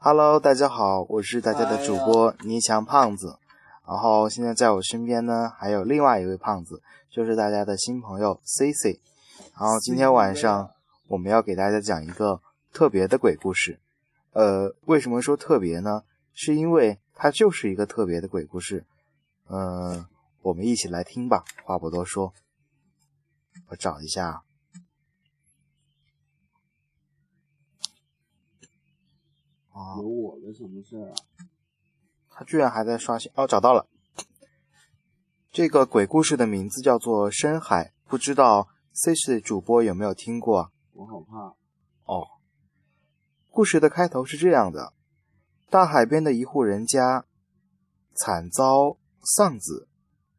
Hello，大家好，我是大家的主播倪强胖子。然后现在在我身边呢，还有另外一位胖子，就是大家的新朋友 C C。然后今天晚上我们要给大家讲一个特别的鬼故事。呃，为什么说特别呢？是因为它就是一个特别的鬼故事。嗯，我们一起来听吧。话不多说，我找一下。有我的什么事儿啊？他居然还在刷新哦，找到了。这个鬼故事的名字叫做《深海》，不知道 C 市主播有没有听过？我好怕哦。故事的开头是这样的：大海边的一户人家惨遭丧子，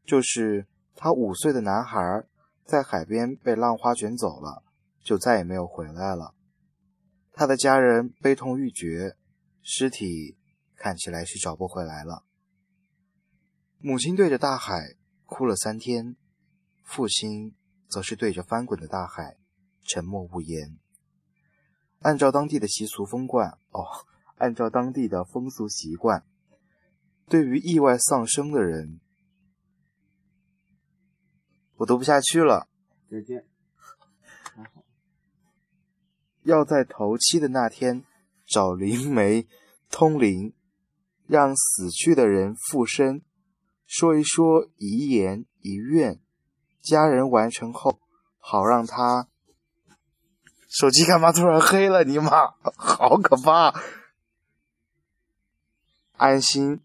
就是他五岁的男孩在海边被浪花卷走了，就再也没有回来了。他的家人悲痛欲绝。尸体看起来是找不回来了。母亲对着大海哭了三天，父亲则是对着翻滚的大海沉默无言。按照当地的习俗风惯，哦，按照当地的风俗习惯，对于意外丧生的人，我读不下去了。再见。要在头七的那天。找灵媒通灵，让死去的人复生，说一说遗言遗愿，家人完成后，好让他。手机干嘛突然黑了？你妈，好可怕！安心，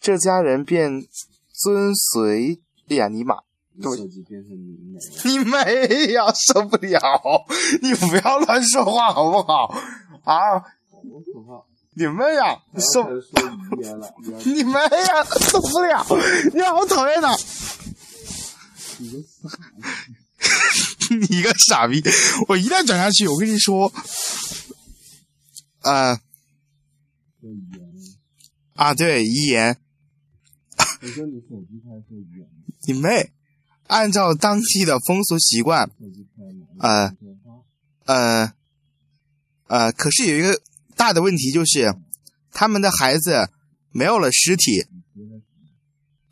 这家人便遵随。哎呀，你妈！手机变成灵媒？你妹呀！受不了！你不要乱说话好不好？啊！你妹呀！受 你妹呀！受不了！你好讨厌呐！你个傻逼！我一旦转下去，我跟你说，啊啊，对遗言。你妹！按照当地的风俗习惯，呃呃。呃，可是有一个大的问题，就是他们的孩子没有了尸体，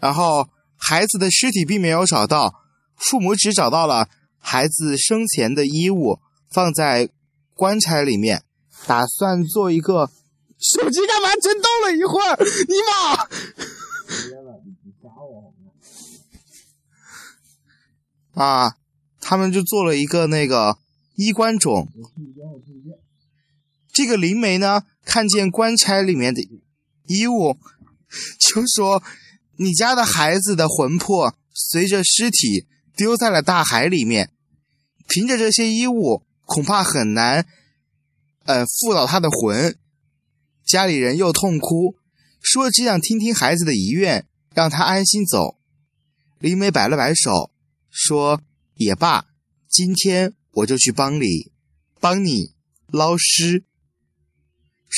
然后孩子的尸体并没有找到，父母只找到了孩子生前的衣物，放在棺材里面，打算做一个手机干嘛震动了一会儿？尼玛！啊，他们就做了一个那个衣冠冢。这个灵媒呢，看见棺材里面的衣物，就说：“你家的孩子的魂魄随着尸体丢在了大海里面，凭着这些衣物，恐怕很难，呃，附到他的魂。”家里人又痛哭，说：“只想听听孩子的遗愿，让他安心走。”灵媒摆了摆手，说：“也罢，今天我就去帮你，帮你捞尸。”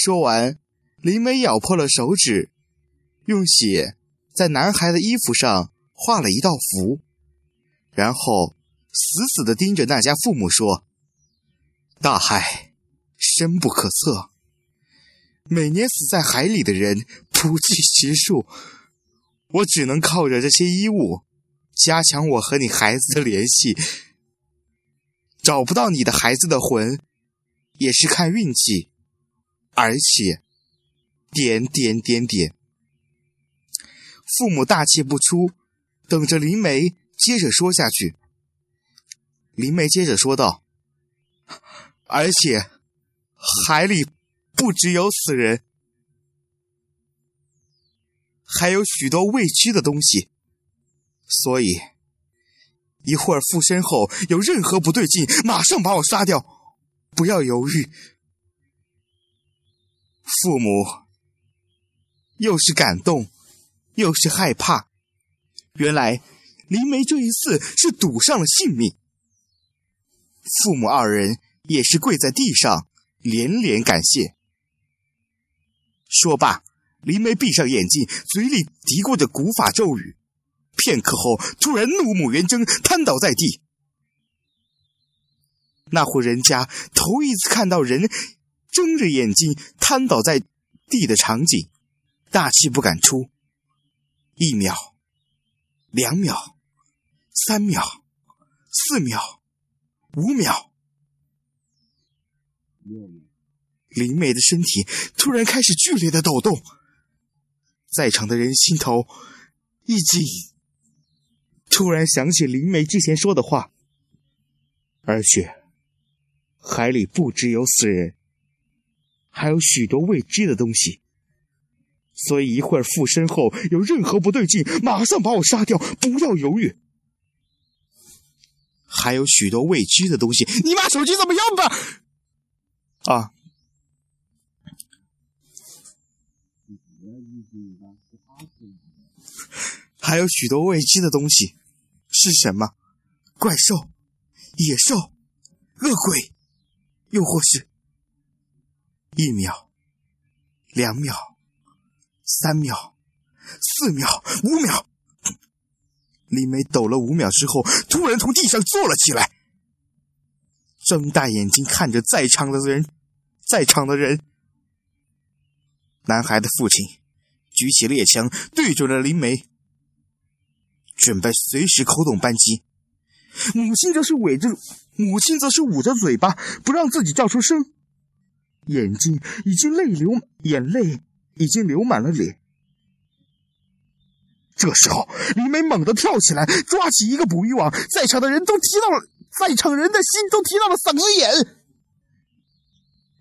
说完，灵媒咬破了手指，用血在男孩的衣服上画了一道符，然后死死地盯着那家父母说：“大海深不可测，每年死在海里的人不计其数，我只能靠着这些衣物加强我和你孩子的联系。找不到你的孩子的魂，也是看运气。”而且，点点点点，父母大气不出，等着林梅接着说下去。林梅接着说道：“而且，海里不只有死人，还有许多未知的东西，所以一会儿附身后有任何不对劲，马上把我杀掉，不要犹豫。”父母又是感动，又是害怕。原来林梅这一次是赌上了性命。父母二人也是跪在地上，连连感谢。说罢，林梅闭上眼睛，嘴里嘀咕着古法咒语。片刻后，突然怒目圆睁，瘫倒在地。那户人家头一次看到人。睁着眼睛瘫倒在地的场景，大气不敢出。一秒，两秒，三秒，四秒，五秒，林梅的身体突然开始剧烈的抖动，在场的人心头一紧，突然想起林梅之前说的话，而且海里不只有死人，还有许多未知的东西。所以一会儿附身后有任何不对劲，马上把我杀掉，不要犹豫。还有许多未知的东西，你妈手机怎么样吧？啊，还有许多未知的东西，是什么？怪兽、野兽、恶鬼，又或是一秒、两秒、三秒、四秒、五秒。李梅抖了五秒之后，突然从地上坐了起来，睁大眼睛看着在场的人，在场的人。男孩的父亲举起猎枪，对准了林梅，准备随时扣动扳机。母亲则是围着，母亲则是捂着嘴巴，不让自己叫出声，眼睛已经泪流，眼泪已经流满了脸。这时候，李梅猛地跳起来，抓起一个捕鱼网，在场的人都提到了，在场人的心都提到了嗓子眼。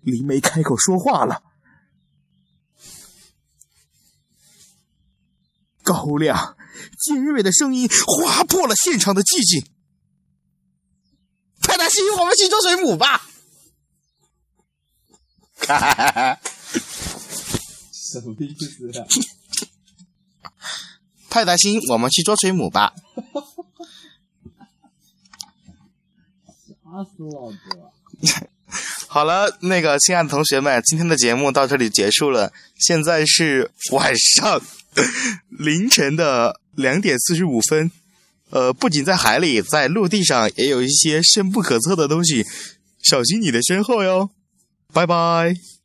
李梅开口说话了。高亮、尖锐的声音划破了现场的寂静。派大星，我们去捉水母吧！哈哈哈哈！什么意思啊？派大星，我们去捉水母吧！吓死老子！好了，那个亲爱的同学们，今天的节目到这里结束了。现在是晚上凌晨的两点四十五分。呃，不仅在海里，在陆地上也有一些深不可测的东西，小心你的身后哟。拜拜。